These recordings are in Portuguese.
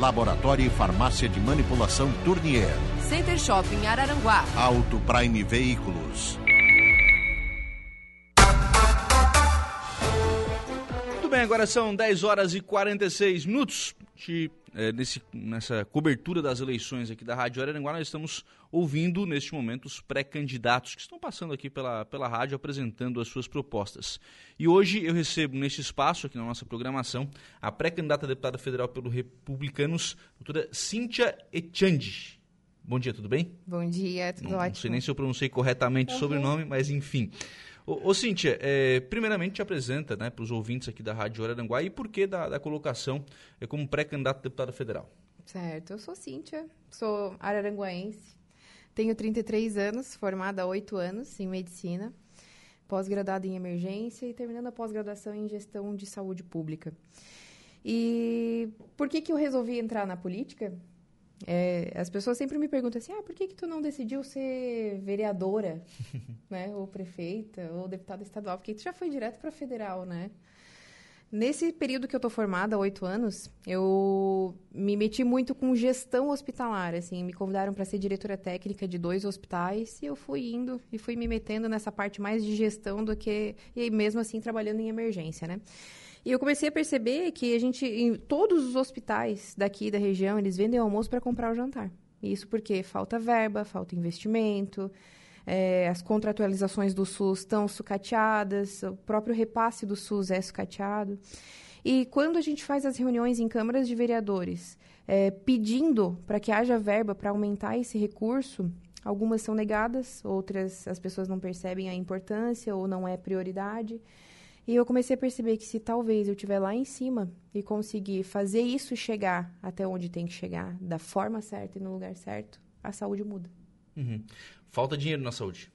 Laboratório e Farmácia de Manipulação Tournier. Center Shopping Araranguá. Auto Prime Veículos. Muito bem, agora são 10 horas e 46 minutos. De, é, nesse, nessa cobertura das eleições aqui da Rádio Araranguá, nós estamos ouvindo, neste momento, os pré-candidatos que estão passando aqui pela, pela rádio apresentando as suas propostas. E hoje eu recebo neste espaço, aqui na nossa programação, a pré-candidata a deputada federal pelo Republicanos, doutora Cíntia Echandi. Bom dia, tudo bem? Bom dia, tudo não, ótimo. Não sei nem se eu pronunciei corretamente o Uhum. sobrenome, mas enfim. Ô, ô Cíntia, é, primeiramente te apresenta né, para os ouvintes aqui da Rádio Araranguá e por que da, da colocação é, como pré-candidato a deputada federal? Certo, eu sou Cíntia, sou araranguaense, tenho 33 anos, formada há 8 anos em medicina, pós-graduada em emergência e terminando a pós-graduação em gestão de saúde pública. E por que, que eu resolvi entrar na política? É, as pessoas sempre me perguntam assim, ah, por que, que tu não decidiu ser vereadora, né, ou prefeita, ou deputada estadual? Porque tu já foi direto para federal, né? Nesse período que eu tô formada, há oito anos, eu me meti muito com gestão hospitalar, assim, me convidaram para ser diretora técnica de dois hospitais e eu fui indo e fui me metendo nessa parte mais de gestão do que e mesmo assim trabalhando em emergência, né? E eu comecei a perceber que a gente, em todos os hospitais daqui da região, eles vendem almoço para comprar o jantar. Isso porque falta verba, falta investimento, é, as contratualizações do SUS estão sucateadas, o próprio repasse do SUS é sucateado. E quando a gente faz as reuniões em câmaras de vereadores, é, pedindo para que haja verba para aumentar esse recurso, algumas são negadas, outras as pessoas não percebem a importância ou não é prioridade. E eu comecei a perceber que se talvez eu estiver lá em cima e conseguir fazer isso chegar até onde tem que chegar, da forma certa e no lugar certo, a saúde muda. Uhum. Falta dinheiro na saúde.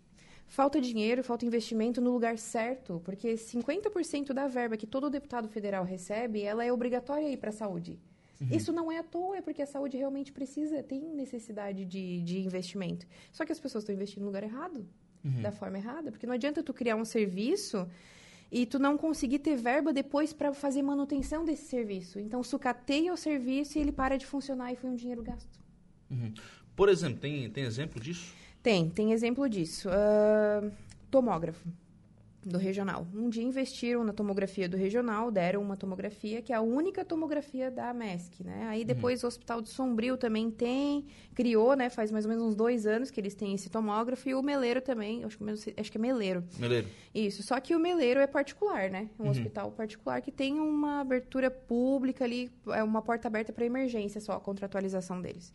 Falta dinheiro, falta investimento no lugar certo, porque 50% da verba que todo deputado federal recebe, ela é obrigatória aí para a saúde. Uhum. Isso não é à toa, é porque a saúde realmente precisa, tem necessidade de, de investimento. Só que as pessoas estão investindo no lugar errado, uhum. da forma errada, porque não adianta tu criar um serviço e tu não conseguir ter verba depois para fazer manutenção desse serviço. Então, sucateia o serviço e ele para de funcionar e foi um dinheiro gasto. Uhum. Por exemplo, tem, tem exemplo disso? Tem, tem exemplo disso. Uh, tomógrafo do regional. Um dia investiram na tomografia do regional, deram uma tomografia que é a única tomografia da MESC, né? Aí depois uhum. o Hospital de Sombrio também tem, criou, né? Faz mais ou menos uns dois anos que eles têm esse tomógrafo e o Meleiro também, acho que, acho que é Meleiro. Meleiro. Isso, só que o Meleiro é particular, né? Um uhum. hospital particular que tem uma abertura pública ali, é uma porta aberta para emergência só, a contratualização deles.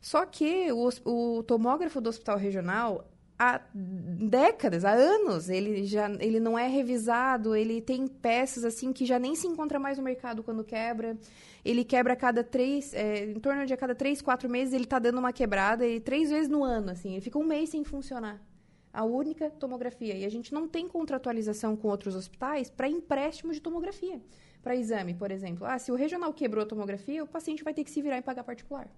Só que o, o tomógrafo do hospital regional há décadas, há anos, ele já ele não é revisado, ele tem peças assim que já nem se encontra mais no mercado quando quebra. Ele quebra a cada três, é, em torno de a cada três, quatro meses ele está dando uma quebrada e três vezes no ano, assim, ele fica um mês sem funcionar. A única tomografia. E a gente não tem contratualização com outros hospitais para empréstimo de tomografia. Para exame, por exemplo. Ah, se o regional quebrou a tomografia, o paciente vai ter que se virar e pagar particular.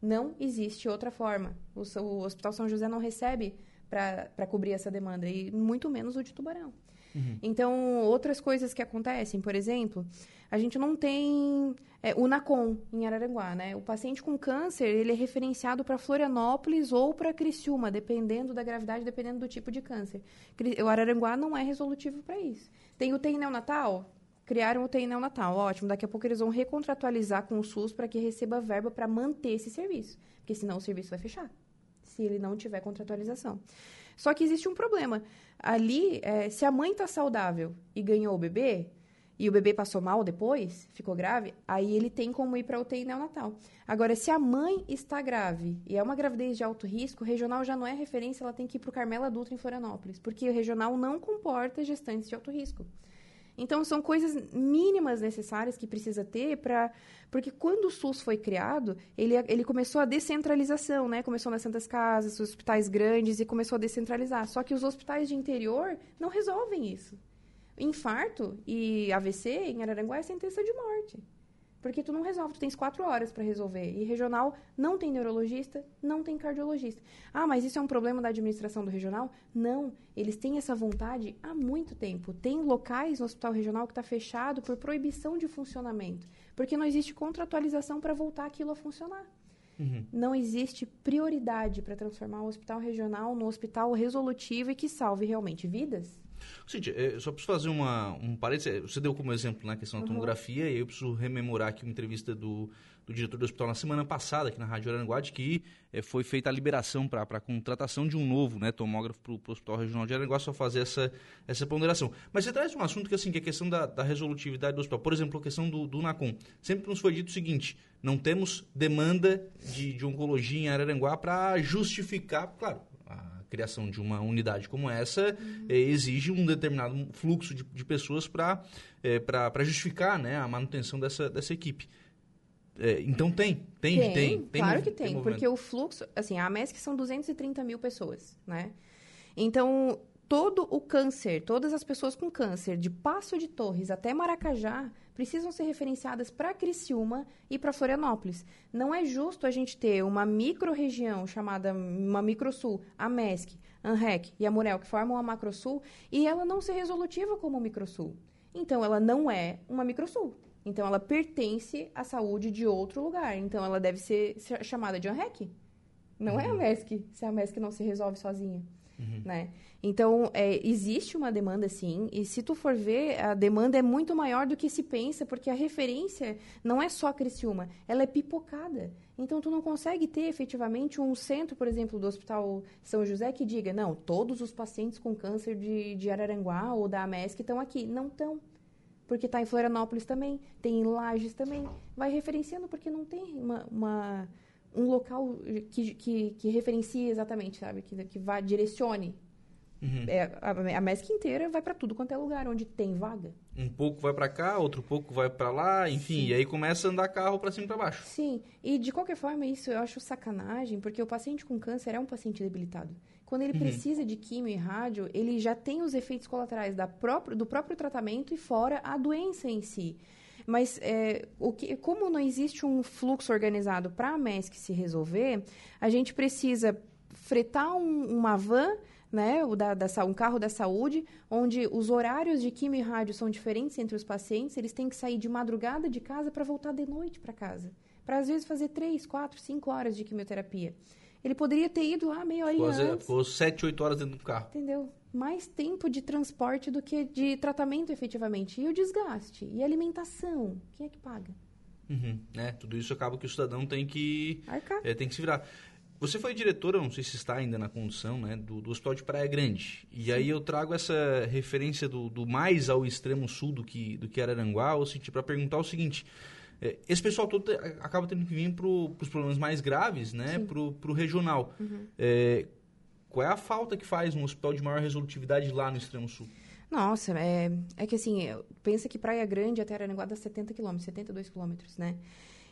Não existe outra forma. O, o Hospital São José não recebe para cobrir essa demanda, e muito menos o de Tubarão. Uhum. Então, outras coisas que acontecem, por exemplo, a gente não tem é, o NACOM em Araranguá, né? O paciente com câncer, ele é referenciado para Florianópolis ou para Criciúma, dependendo da gravidade, dependendo do tipo de câncer. O Araranguá não é resolutivo para isso. Tem o TEI neonatal, criaram o TEI neonatal, ótimo. Daqui a pouco eles vão recontratualizar com o SUS para que receba verba para manter esse serviço, porque senão o serviço vai fechar, se ele não tiver contratualização. Só que existe um problema. Ali, é, se a mãe está saudável e ganhou o bebê, e o bebê passou mal depois, ficou grave, aí ele tem como ir para UTI neonatal. Agora, se a mãe está grave e é uma gravidez de alto risco, o regional já não é referência, ela tem que ir para o Carmela Dutra em Florianópolis, porque o regional não comporta gestantes de alto risco. Então, são coisas mínimas necessárias que precisa ter para... Porque quando o SUS foi criado, ele, ele começou a descentralização, né? Começou nas Santas Casas, hospitais grandes, e começou a descentralizar. Só que os hospitais de interior não resolvem isso. Infarto e AVC em Araranguá é sentença de morte. Porque tu não resolve, tu tens quatro horas para resolver. E regional não tem neurologista, não tem cardiologista. Ah, mas isso é um problema da administração do regional? Não. Eles têm essa vontade há muito tempo. Tem locais no hospital regional que está fechado por proibição de funcionamento. Porque não existe contratualização para voltar aquilo a funcionar. Uhum. Não existe prioridade para transformar o hospital regional no hospital resolutivo e que salve realmente vidas. Cíntia, é, só preciso fazer uma, um parênteses. Você deu como exemplo na né, questão da tomografia, uhum. e eu preciso rememorar aqui uma entrevista do, do diretor do hospital na semana passada, aqui na Rádio Aranguá, de que é, foi feita a liberação para a contratação de um novo né, tomógrafo para o Hospital Regional de Aranguá, só fazer essa, essa ponderação. Mas você traz um assunto que, assim, que é a questão da, da resolutividade do hospital. Por exemplo, a questão do, do NACOM. Sempre nos foi dito o seguinte, não temos demanda de, de oncologia em Araranguá para justificar, claro, criação de uma unidade como essa uhum. é, exige um determinado fluxo de, de pessoas para é, para justificar né, a manutenção dessa, dessa equipe. É, então tem, tem, tem, tem. tem claro que tem, tem porque o fluxo, assim, a MESC são 230 mil pessoas, né? Então, todo o câncer, todas as pessoas com câncer, de Passo de Torres até Maracajá, precisam ser referenciadas para Criciúma e para Florianópolis. Não é justo a gente ter uma micro-região chamada uma Microsul, a MESC, ANREC e a Murel, que formam a Macrosul, e ela não ser resolutiva como Microsul. Então, ela não é uma Microsul. Então, ela pertence à saúde de outro lugar. Então, ela deve ser chamada de ANREC. Não é a uhum. MESC, se a MESC não se resolve sozinha. Uhum. Né? Então, é, existe uma demanda, sim, e se tu for ver, a demanda é muito maior do que se pensa, porque a referência não é só Criciúma, ela é pipocada. Então, tu não consegue ter efetivamente um centro, por exemplo, do Hospital São José que diga, não, todos os pacientes com câncer de, de Araranguá ou da AMESC estão aqui. Não estão. Porque está em Florianópolis também, tem em Lages também. Vai referenciando porque não tem uma, uma um local que, que, que referencie exatamente, sabe? Que, que vá, direcione. Uhum. É, a, a MESC inteira vai para tudo quanto é lugar onde tem vaga. Um pouco vai para cá, outro pouco vai para lá, enfim, Sim. e aí começa a andar carro para cima e para baixo. Sim, e de qualquer forma isso eu acho sacanagem, porque o paciente com câncer é um paciente debilitado. Quando ele uhum. precisa de quimio e rádio, ele já tem os efeitos colaterais da próprio, do próprio tratamento e fora a doença em si. Mas é, o que, como não existe um fluxo organizado para a MESC se resolver, a gente precisa fretar um, uma van né, o da, da, um carro da saúde, onde os horários de quimio e rádio são diferentes entre os pacientes, eles têm que sair de madrugada de casa para voltar de noite para casa. Para, às vezes, fazer três, quatro, cinco horas de quimioterapia. Ele poderia ter ido lá meia hora antes. Ficou sete, oito horas dentro do carro. Entendeu? Mais tempo de transporte do que de tratamento efetivamente. E o desgaste? E a alimentação? Quem é que paga? Uhum, né? Tudo isso acaba que o cidadão tem que, é, tem que se virar. Você foi diretora, não sei se está ainda na condução, né, do, do Hospital de Praia Grande. E Sim. aí eu trago essa referência do, do, mais ao extremo sul do que, do que Araranguá, ou para perguntar o seguinte... É, esse pessoal todo acaba tendo que vir para os problemas mais graves, né, para o regional. Uhum. É, qual é a falta que faz um hospital de maior resolutividade lá no extremo sul? Nossa, é, é que assim, pensa que Praia Grande até Araranguá dá 70 quilômetros, 72 quilômetros, né?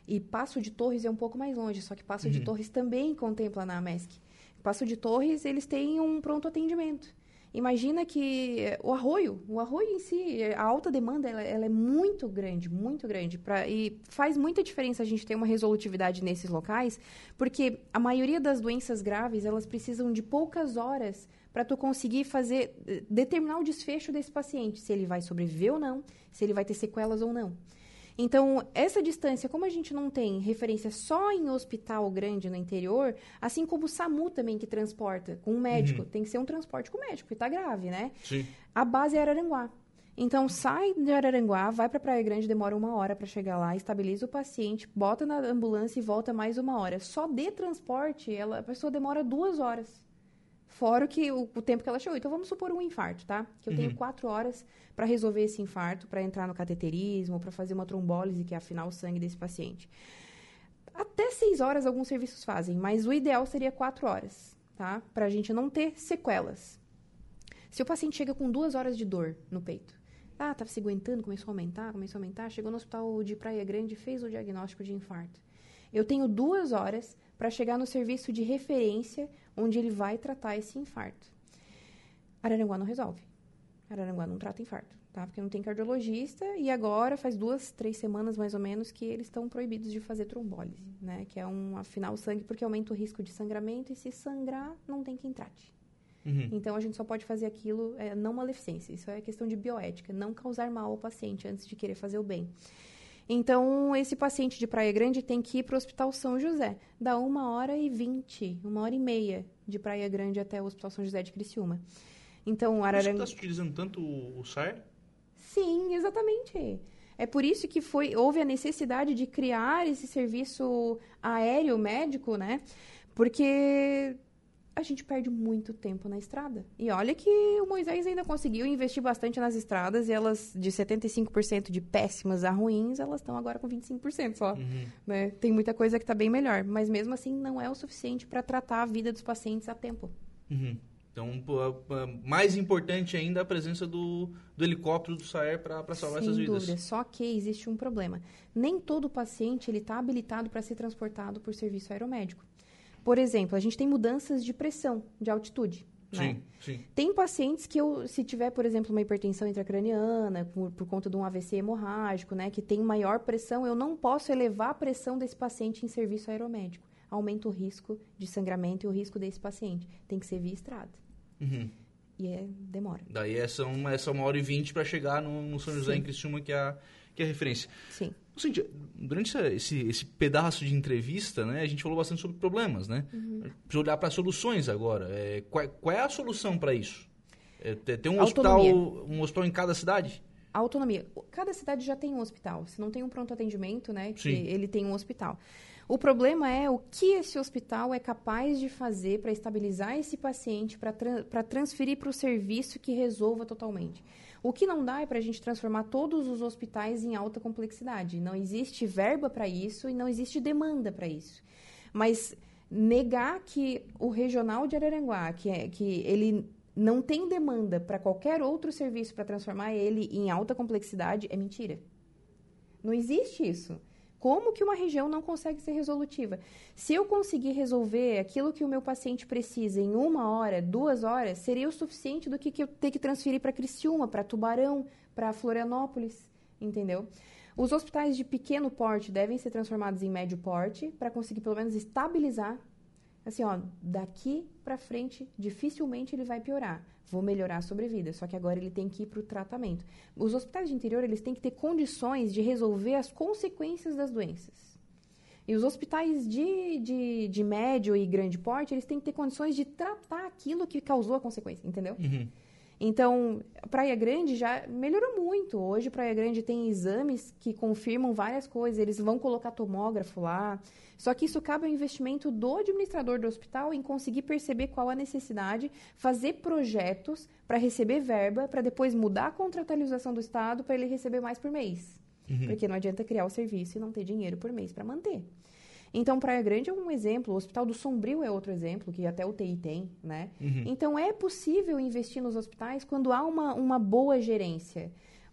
E Passo de Torres é um pouco mais longe, só que Passo uhum. de Torres também contempla na AMESC. Passo de Torres, eles têm um pronto atendimento. Imagina que o arroio, o arroio em si, a alta demanda, ela, ela é muito grande, muito grande. Pra, e faz muita diferença a gente ter uma resolutividade nesses locais, porque a maioria das doenças graves, elas precisam de poucas horas para tu conseguir fazer, eh, determinar o desfecho desse paciente, se ele vai sobreviver ou não, se ele vai ter sequelas ou não. Então, essa distância, como a gente não tem referência só em hospital grande no interior, assim como o SAMU também que transporta com um médico, uhum. tem que ser um transporte com médico, e tá grave, né? Sim. A base é Araranguá. Então, sai de Araranguá, vai para Praia Grande, demora uma hora para chegar lá, estabiliza o paciente, bota na ambulância e volta mais uma hora. Só de transporte, ela, a pessoa demora duas horas. Fora o, que, o, o, tempo que ela chegou. Então, vamos supor um infarto, tá? Que eu uhum. tenho quatro horas para resolver esse infarto, para entrar no cateterismo, para fazer uma trombólise, que é afinar o sangue desse paciente. Até seis horas alguns serviços fazem, mas o ideal seria quatro horas, tá? Para a gente não ter sequelas. Se o paciente chega com duas horas de dor no peito, Ah, estava se aguentando, começou a aumentar, começou a aumentar. Chegou no hospital de Praia Grande, fez o diagnóstico de infarto. Eu tenho duas horas para chegar no serviço de referência onde ele vai tratar esse infarto. Araranguá não resolve. Araranguá não trata infarto, tá? Porque não tem cardiologista e agora faz duas, três semanas mais ou menos que eles estão proibidos de fazer trombólise, né? Que é um afinar o sangue porque aumenta o risco de sangramento e se sangrar não tem quem trate. Uhum. Então a gente só pode fazer aquilo, é, não maleficência. Isso é questão de bioética, não causar mal ao paciente antes de querer fazer o bem. Então, esse paciente de Praia Grande tem que ir para o Hospital São José. Dá uma hora e vinte, uma hora e meia de Praia Grande até o Hospital São José de Criciúma. Então, Araranguá... Você está utilizando tanto o SAR? Sim, exatamente. É por isso que foi, houve a necessidade de criar esse serviço aéreo médico, né? Porque a gente perde muito tempo na estrada. E olha que o Moisés ainda conseguiu investir bastante nas estradas e elas, de 75% de péssimas a ruins, elas estão agora com 25% só. Uhum. Né? Tem muita coisa que está bem melhor, mas mesmo assim não é o suficiente para tratar a vida dos pacientes a tempo. Uhum. Então, mais importante ainda a presença do, do helicóptero do SAER para salvar Sem essas vidas. Dúvida, só que existe um problema. Nem todo paciente está habilitado para ser transportado por serviço aeromédico. Por exemplo, a gente tem mudanças de pressão, de altitude. Sim, né? sim. Tem pacientes que, eu, se tiver, por exemplo, uma hipertensão intracraniana, por, por, conta de um AVC hemorrágico, né, que tem maior pressão, eu não posso elevar a pressão desse paciente em serviço aeromédico. Aumenta o risco de sangramento e o risco desse paciente. Tem que ser via estrada. Uhum. E é, demora. Daí essa é é uma hora e vinte para chegar no, no, São José sim. em Criciúma, que é a, que é a referência. Sim. Assim, durante esse, esse pedaço de entrevista, né, a gente falou bastante sobre problemas, né? Uhum. Precisa olhar para soluções agora. É, qual, qual, é a solução para isso? É, ter um hospital, um hospital em cada cidade? Autonomia. Cada cidade já tem um hospital. Se não tem um pronto atendimento, né, que Sim. ele tem um hospital. O problema é o que esse hospital é capaz de fazer para estabilizar esse paciente, para tra transferir para o serviço que resolva totalmente. O que não dá é para a gente transformar todos os hospitais em alta complexidade. Não existe verba para isso e não existe demanda para isso. Mas negar que o regional de Araranguá, que, é, que ele não tem demanda para qualquer outro serviço para transformar ele em alta complexidade é mentira. Não existe isso. Como que uma região não consegue ser resolutiva? Se eu conseguir resolver aquilo que o meu paciente precisa em uma hora, duas horas, seria o suficiente do que, que eu ter que transferir para Criciúma, para Tubarão, para Florianópolis, entendeu? Os hospitais de pequeno porte devem ser transformados em médio porte para conseguir pelo menos estabilizar. Assim, ó, daqui para frente, dificilmente ele vai piorar vou melhorar a sobrevida. Só que agora ele tem que ir para o tratamento. Os hospitais de interior eles têm que ter condições de resolver as consequências das doenças. E os hospitais de, de, de médio e grande porte, eles têm que ter condições de tratar aquilo que causou a consequência, entendeu? Uhum. Então, Praia Grande já melhorou muito. Hoje, Praia Grande tem exames que confirmam várias coisas. Eles vão colocar tomógrafo lá. Só que isso cabe ao investimento do administrador do hospital em conseguir perceber qual a necessidade, fazer projetos para receber verba, para depois mudar a contratualização do Estado para ele receber mais por mês. Uhum. Porque não adianta criar o serviço e não ter dinheiro por mês para manter. Então, Praia Grande é um exemplo, o Hospital do Sombrio é outro exemplo, que até o TI tem, né? Uhum. Então, é possível investir nos hospitais quando há uma, uma boa gerência.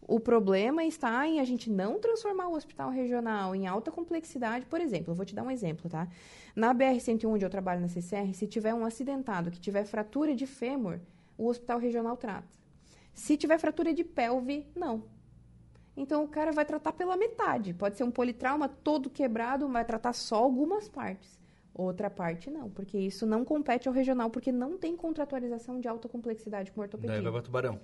O problema está em a gente não transformar o hospital regional em alta complexidade. Por exemplo, eu vou te dar um exemplo, tá? Na BR-101, onde eu trabalho na CCR, se tiver um acidentado que tiver fratura de fêmur, o hospital regional trata. Se tiver fratura de pelve, não. Então o cara vai tratar pela metade. Pode ser um politrauma todo quebrado, vai tratar só algumas partes. Outra parte não, porque isso não compete ao regional, porque não tem contratualização de alta complexidade com ortopedia. Daí vai para Tubarão.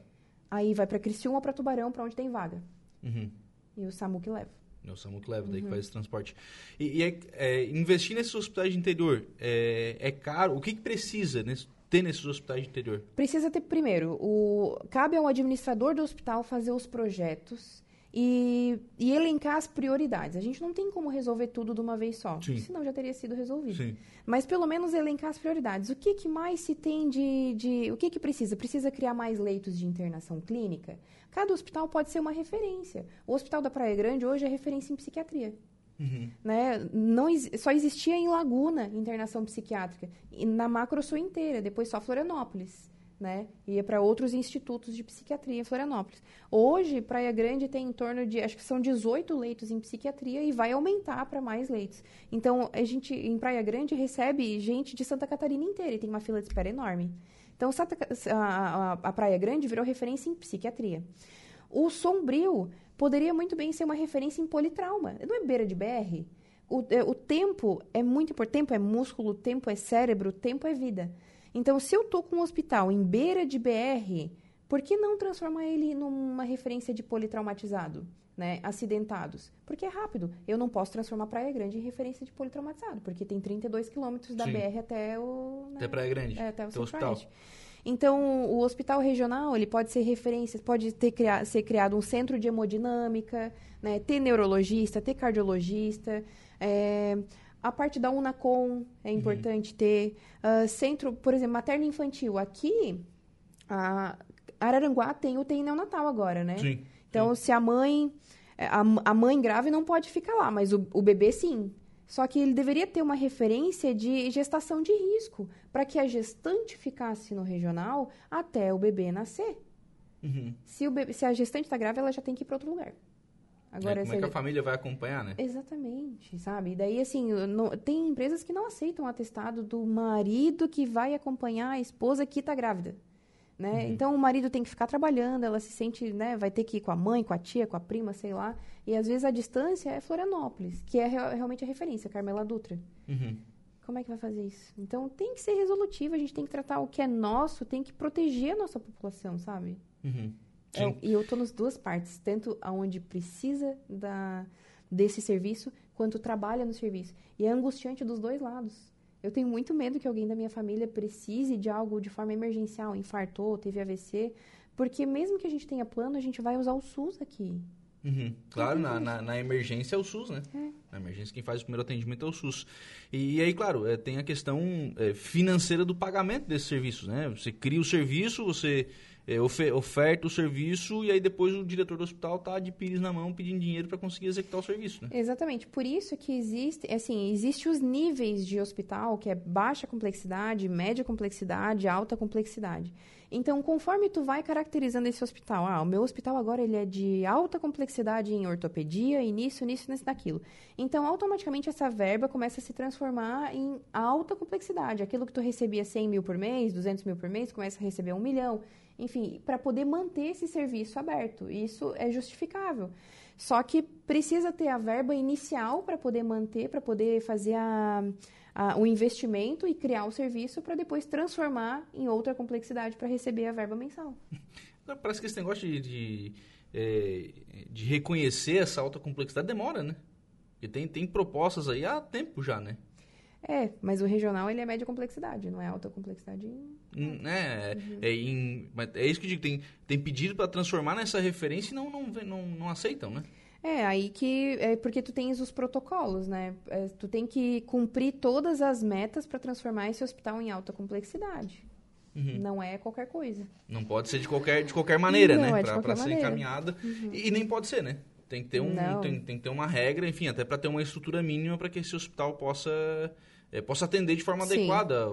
Aí vai para Criciúma ou para Tubarão, para onde tem vaga. Uhum. E o SAMU que leva. É o SAMU que leva, daí uhum. que faz esse transporte. E, e é, é, investir nesses hospitais de interior é, é caro? O que, que precisa nesse, ter nesses hospitais de interior? Precisa ter, primeiro, o, cabe ao administrador do hospital fazer os projetos e, e, elencar as prioridades. A gente não tem como resolver tudo de uma vez só, Sim. senão já teria sido resolvido. Sim. Mas pelo menos elencar as prioridades. O que, que mais se tem de, de. O que, que precisa? Precisa criar mais leitos de internação clínica? Cada hospital pode ser uma referência. O Hospital da Praia Grande hoje é referência em psiquiatria. Uhum. Né? Não, só existia em Laguna internação psiquiátrica, e na macro sul inteira, depois só Florianópolis. Né? Ia para outros institutos de psiquiatria em Florianópolis. Hoje, Praia Grande tem em torno de, acho que são 18 leitos em psiquiatria e vai aumentar para mais leitos. Então, a gente em Praia Grande recebe gente de Santa Catarina inteira e tem uma fila de espera enorme. Então, a Praia Grande virou referência em psiquiatria. O Sombrio poderia muito bem ser uma referência em politrauma. Não é beira de BR? O, é, o tempo é muito importante. Tempo é músculo, tempo é cérebro, tempo é vida. Então, se eu estou com um hospital em beira de BR, por que não transformar ele numa referência de politraumatizado? Né, acidentados. Porque é rápido. Eu não posso transformar Praia Grande em referência de politraumatizado, porque tem 32 quilômetros da Sim. BR até o... Né, até Praia Grande. É, até o hospital. Então, o hospital regional, ele pode ser referência, pode ter criado, ser criado um centro de hemodinâmica, né, ter neurologista, ter cardiologista, é, a parte da Unacom é uhum. importante uhum. ter. Uh, centro, por exemplo, materno-infantil. Aqui, a Araranguá tem UTI neonatal agora, né? Sim. Então, sim. se a mãe... A, a mãe grave não pode ficar lá, mas o, o bebê sim. Só que ele deveria ter uma referência de gestação de risco, para que a gestante ficasse no regional até o bebê nascer. Uhum. Se, o bebê, se a gestante está grávida, ela já tem que ir para outro lugar. Agora, é, como é que a família vai acompanhar, né? Exatamente, sabe? E daí, assim, não, tem empresas que não aceitam o atestado do marido que vai acompanhar a esposa que está grávida. Né? Uhum. Então, o marido tem que ficar trabalhando, ela se sente, né? Vai ter que ir com a mãe, com a tia, com a prima, sei lá. E, às vezes, a distância é Florianópolis, que é realmente a referência, Carmela Dutra. Uhum. Como é que vai fazer isso? Então, tem que ser resolutivo, a gente tem que tratar o que é nosso, tem que proteger a nossa população, sabe? Uhum. É, e eu estou nas duas partes, tanto aonde precisa da, desse serviço, quanto trabalha no serviço. E é angustiante dos dois lados. Eu tenho muito medo que alguém da minha família precise de algo de forma emergencial, infartou, teve AVC, porque mesmo que a gente tenha plano, a gente vai usar o SUS aqui. Uhum. Claro, na, na, na, emergência é o SUS, né? É. Na emergência quem faz o primeiro atendimento é o SUS. E, e aí, claro, é, tem a questão é, financeira do pagamento desses serviços, né? Você cria o serviço, você é, oferta o serviço e aí depois o diretor do hospital tá de pires na mão pedindo dinheiro para conseguir executar o serviço, né? Exatamente. Por isso que existe, assim, existe os níveis de hospital, que é baixa complexidade, média complexidade, alta complexidade. Então, conforme tu vai caracterizando esse hospital, ah, o meu hospital agora ele é de alta complexidade em ortopedia, e nisso, nisso, nisso, naquilo. Então, automaticamente essa verba começa a se transformar em alta complexidade. Aquilo que tu recebia 100 mil por mês, 200 mil por mês, começa a receber um milhão. Enfim, para poder manter esse serviço aberto. Isso é justificável. Só que precisa ter a verba inicial para poder manter, para poder fazer a a, o investimento e criar o serviço para depois transformar em outra complexidade para receber a verba mensal. Parece que esse negócio de, de, é, de reconhecer essa alta complexidade demora, né? Porque tem, tem propostas aí há tempo já, né? É, mas o regional ele é média complexidade, não é alta complexidade. Hum, é, uhum. é, em, é isso que eu digo, tem, tem pedido para transformar nessa referência e não, não, não, não aceitam, né? É, aí que. É porque tu tens os protocolos, né? É, tu tem que cumprir todas as metas para transformar esse hospital em alta complexidade. Uhum. Não é qualquer coisa. Não pode ser de qualquer, de qualquer maneira, Não, né? É para ser encaminhada. Uhum. E, e, nem pode ser, né? Tem que ter, um, tem, tem, que ter uma regra, enfim, até para ter uma estrutura mínima para que esse hospital possa, é, possa atender de forma adequada,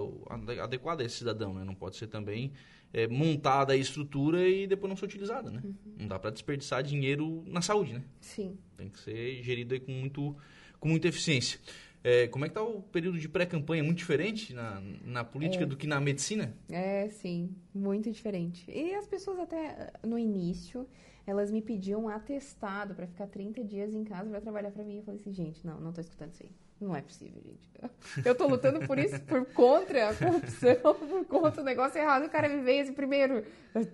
adequada a esse cidadão, né? Não pode ser também é, montada a estrutura e depois não ser utilizada, né? Uhum. Não dá para desperdiçar dinheiro na saúde, né? Sim. Tem que ser gerido com, muito, com muita eficiência. É, como é que está o período de pré-campanha? Muito diferente na, na política é. do que na medicina? É, sim, muito diferente. E as pessoas até no início, elas me pediam um atestado para ficar 30 dias em casa para trabalhar para mim. Eu falei assim, gente, não, não estou escutando isso aí. Não é possível, gente. Eu tô lutando por isso, por contra a corrupção, por contra o negócio errado. O cara me veio assim, primeiro,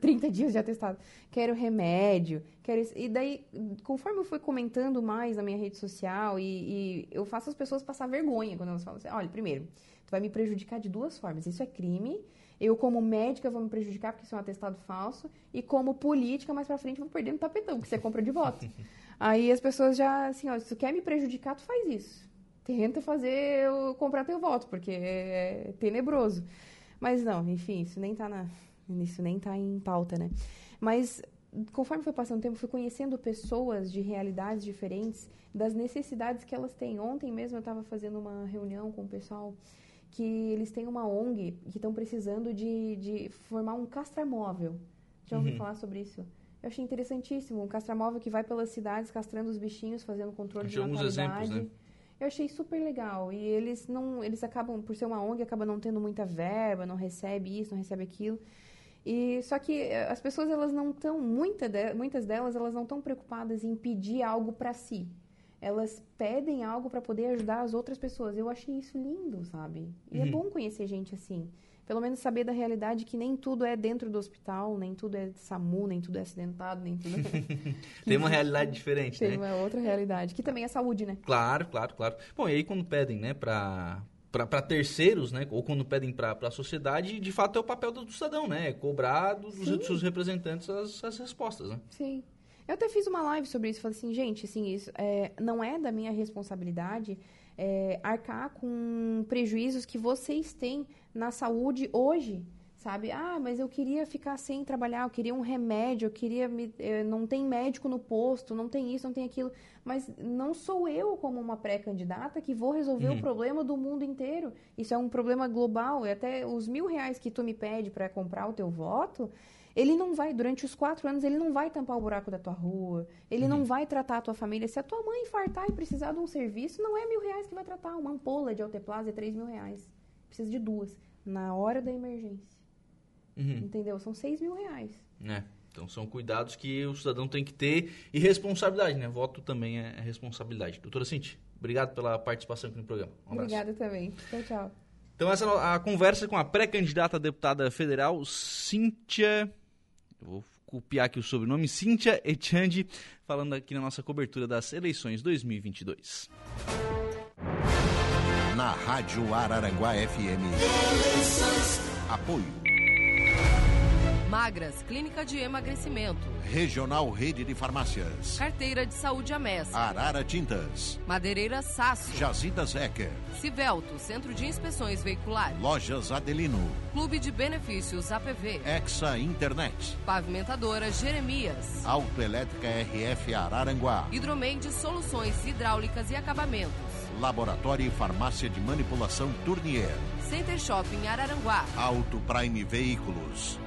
30 dias de atestado. Quero remédio, quero isso. E daí, conforme eu fui comentando mais na minha rede social, e, e eu faço as pessoas passar vergonha quando elas falam assim: olha, primeiro, tu vai me prejudicar de duas formas. Isso é crime. Eu, como médica, vou me prejudicar porque isso é um atestado falso. E como política, mais pra frente, vou perder no tapetão, porque você é compra de voto. Aí as pessoas já, assim, ó, se tu quer me prejudicar, tu faz isso tenta fazer eu comprar teu voto, porque é tenebroso. Mas não, enfim, isso nem tá na isso nem tá em pauta, né? Mas conforme foi passando o tempo, fui conhecendo pessoas de realidades diferentes, das necessidades que elas têm. Ontem mesmo eu estava fazendo uma reunião com o pessoal que eles têm uma ONG que estão precisando de, de formar um castramóvel. Já ouviu Uhum. falar sobre isso? Eu achei interessantíssimo. Um castramóvel que vai pelas cidades castrando os bichinhos, fazendo controle de natalidade. exemplos, né? Eu achei super legal. E eles não, eles acabam, por ser uma ONG, acabam não tendo muita verba, não recebe isso, não recebe aquilo. E só que eh, as pessoas elas não estão, muita de- muitas delas elas não estão preocupadas em pedir algo para si. Elas pedem algo para poder ajudar as outras pessoas. Eu achei isso lindo, sabe? E é Uhum. bom conhecer gente assim. Pelo menos saber da realidade que nem tudo é dentro do hospital, nem tudo é SAMU, nem tudo é acidentado, nem tudo é... Tem uma realidade diferente, Tem né? uma outra realidade, que também é saúde, né? Claro, claro, claro. Bom, e aí quando pedem, né, pra, pra terceiros, né, ou quando pedem pra, pra sociedade, de fato é o papel do cidadão, né? Cobrar dos Sim. seus representantes as, as respostas, né? Sim. Eu até fiz uma live sobre isso. Falei assim, gente, assim, isso é, não é da minha responsabilidade é, arcar com prejuízos que vocês têm na saúde hoje. Sabe? Ah, mas eu queria ficar sem trabalhar, eu queria um remédio, eu queria. Me, eh, não tem médico no posto, não tem isso, não tem aquilo. Mas não sou eu, como uma pré-candidata, que vou resolver Uhum. o problema do mundo inteiro. Isso é um problema global. E até os mil reais que tu me pede para comprar o teu voto, ele não vai, durante os quatro anos, ele não vai tampar o buraco da tua rua, ele não vai tratar a tua família. Se a tua mãe infartar e precisar de um serviço, não é mil reais que vai tratar. Uma ampola de alteplase é três mil reais. Precisa de duas. Na hora da emergência. Uhum. Entendeu? São seis mil reais. É. Então são cuidados que o cidadão tem que ter e responsabilidade, né? Voto também é é responsabilidade. Doutora Cinti, obrigado pela participação aqui no programa. Um abraço. Obrigada também. Tchau, tchau. Então essa é a conversa com a pré-candidata a deputada federal, Cíntia... Eu vou copiar aqui o sobrenome, Cíntia Echandi, falando aqui na nossa cobertura das eleições 2022. Na Rádio Araranguá FM. Apoio. Magras, Clínica de Emagrecimento. Regional Rede de Farmácias. Carteira de Saúde Amessa. Arara Tintas. Madeireira Sasso. Jazidas Ecker. Civelto, Centro de Inspeções Veiculares. Lojas Adelino. Clube de Benefícios APV. Exa Internet. Pavimentadora Jeremias. Autoelétrica RF Araranguá. Hidromeide Soluções Hidráulicas e Acabamentos. Laboratório e Farmácia de Manipulação Tournier. Center Shopping Araranguá. Auto Prime Veículos.